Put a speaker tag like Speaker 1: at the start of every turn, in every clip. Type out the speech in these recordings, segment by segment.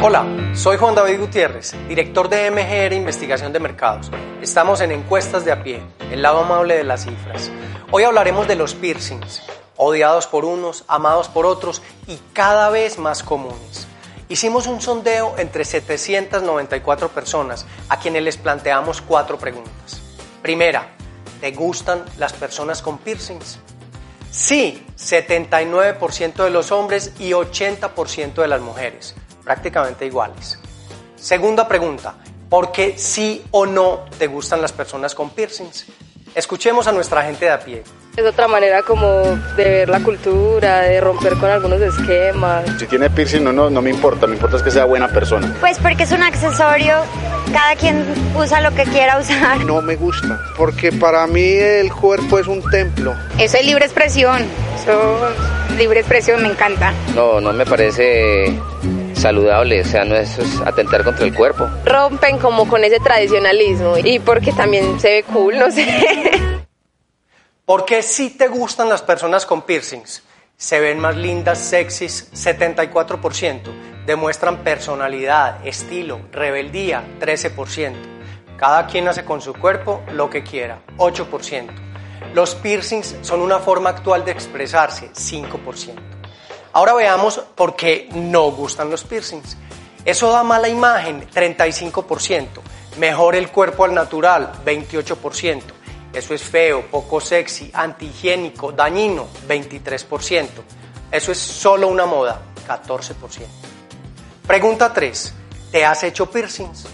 Speaker 1: Hola, soy Juan David Gutiérrez, director de MGR Investigación de Mercados. Estamos en Encuestas de a pie, el lado amable de las cifras. Hoy hablaremos de los piercings, odiados por unos, amados por otros y cada vez más comunes. Hicimos un sondeo entre 794 personas a quienes les planteamos cuatro preguntas. Primera, ¿te gustan las personas con piercings? Sí, 79% de los hombres y 80% de las mujeres, prácticamente iguales. Segunda pregunta, ¿por qué sí o no te gustan las personas con piercings? Escuchemos a nuestra gente de a pie.
Speaker 2: Es otra manera como de ver la cultura, de romper con algunos esquemas.
Speaker 3: Si tiene piercing no, no, no me importa, me importa es que sea buena persona.
Speaker 4: Pues porque es un accesorio, cada quien usa lo que quiera usar.
Speaker 5: No me gusta, porque para mí el cuerpo es un templo.
Speaker 6: Eso es libre expresión, eso libre expresión me encanta.
Speaker 7: No, no me parece saludable, o sea, no es, es, atentar contra el cuerpo.
Speaker 2: Rompen como con ese tradicionalismo y porque también se ve cool, no sé.
Speaker 1: ¿Por qué sí te gustan las personas con piercings? Se ven más lindas, sexys, 74%. Demuestran personalidad, estilo, rebeldía, 13%. Cada quien hace con su cuerpo lo que quiera, 8%. Los piercings son una forma actual de expresarse, 5%. Ahora veamos por qué no gustan los piercings. Eso da mala imagen, 35%. Mejor el cuerpo al natural, 28%. Eso es feo, poco sexy, antihigiénico, dañino, 23%. Eso es solo una moda, 14%. Pregunta 3. ¿Te has hecho piercings?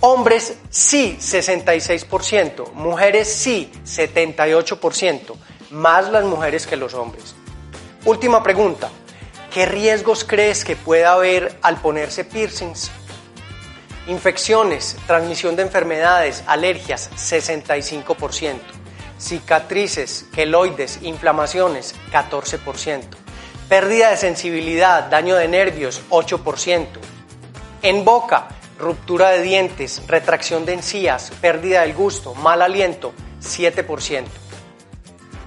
Speaker 1: Hombres sí, 66%. Mujeres sí, 78%. Más las mujeres que los hombres. Última pregunta. ¿Qué riesgos crees que puede haber al ponerse piercings? Infecciones, transmisión de enfermedades, alergias, 65%. Cicatrices, queloides, inflamaciones, 14%. Pérdida de sensibilidad, daño de nervios, 8%. En boca, ruptura de dientes, retracción de encías, pérdida del gusto, mal aliento, 7%.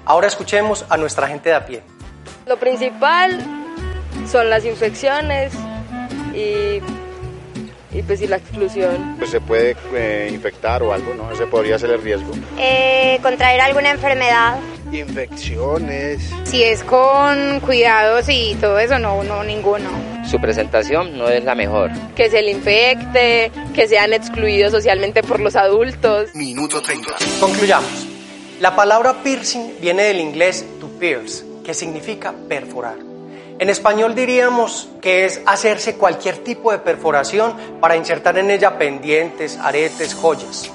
Speaker 1: Ahora escuchemos a nuestra gente de a pie.
Speaker 2: Lo principal son las infecciones y y pues y la exclusión.
Speaker 3: Pues se puede eh, infectar o algo, ¿no? Ese podría ser el riesgo.
Speaker 4: Eh, contraer alguna enfermedad.
Speaker 5: Infecciones.
Speaker 6: Si es con cuidados y todo eso, no, no, ninguno.
Speaker 7: Su presentación no es la mejor.
Speaker 2: Que se le infecte, que sean excluidos socialmente por los adultos.
Speaker 5: Minuto 30.
Speaker 1: Concluyamos. La palabra piercing viene del inglés to pierce, que significa perforar. En español diríamos que es hacerse cualquier tipo de perforación para insertar en ella pendientes, aretes, joyas.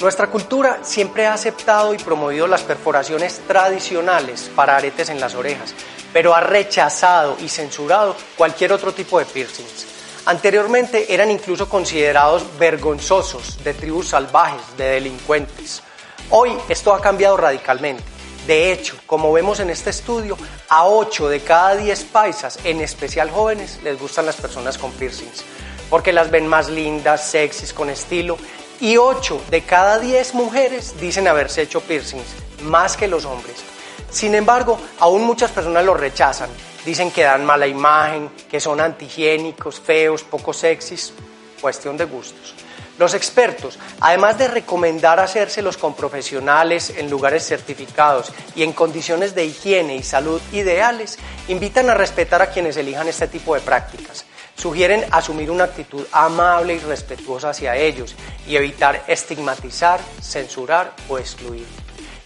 Speaker 1: Nuestra cultura siempre ha aceptado y promovido las perforaciones tradicionales para aretes en las orejas, pero ha rechazado y censurado cualquier otro tipo de piercings. Anteriormente eran incluso considerados vergonzosos de tribus salvajes, de delincuentes. Hoy esto ha cambiado radicalmente. De hecho, como vemos en este estudio, a 8 de cada 10 paisas, en especial jóvenes, les gustan las personas con piercings, porque las ven más lindas, sexys, con estilo, y 8 de cada 10 mujeres dicen haberse hecho piercings, más que los hombres. Sin embargo, aún muchas personas lo rechazan, dicen que dan mala imagen, que son antihigiénicos, feos, poco sexys, cuestión de gustos. Los expertos, además de recomendar hacérselos con profesionales en lugares certificados y en condiciones de higiene y salud ideales, invitan a respetar a quienes elijan este tipo de prácticas. Sugieren asumir una actitud amable y respetuosa hacia ellos y evitar estigmatizar, censurar o excluir.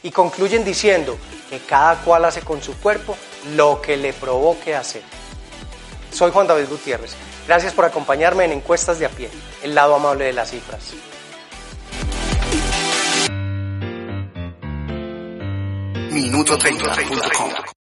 Speaker 1: Y concluyen diciendo que cada cual hace con su cuerpo lo que le provoque hacer. Soy Juan David Gutiérrez. Gracias por acompañarme en Encuestas de a pie, el lado amable de las cifras.
Speaker 5: Minuto 30.com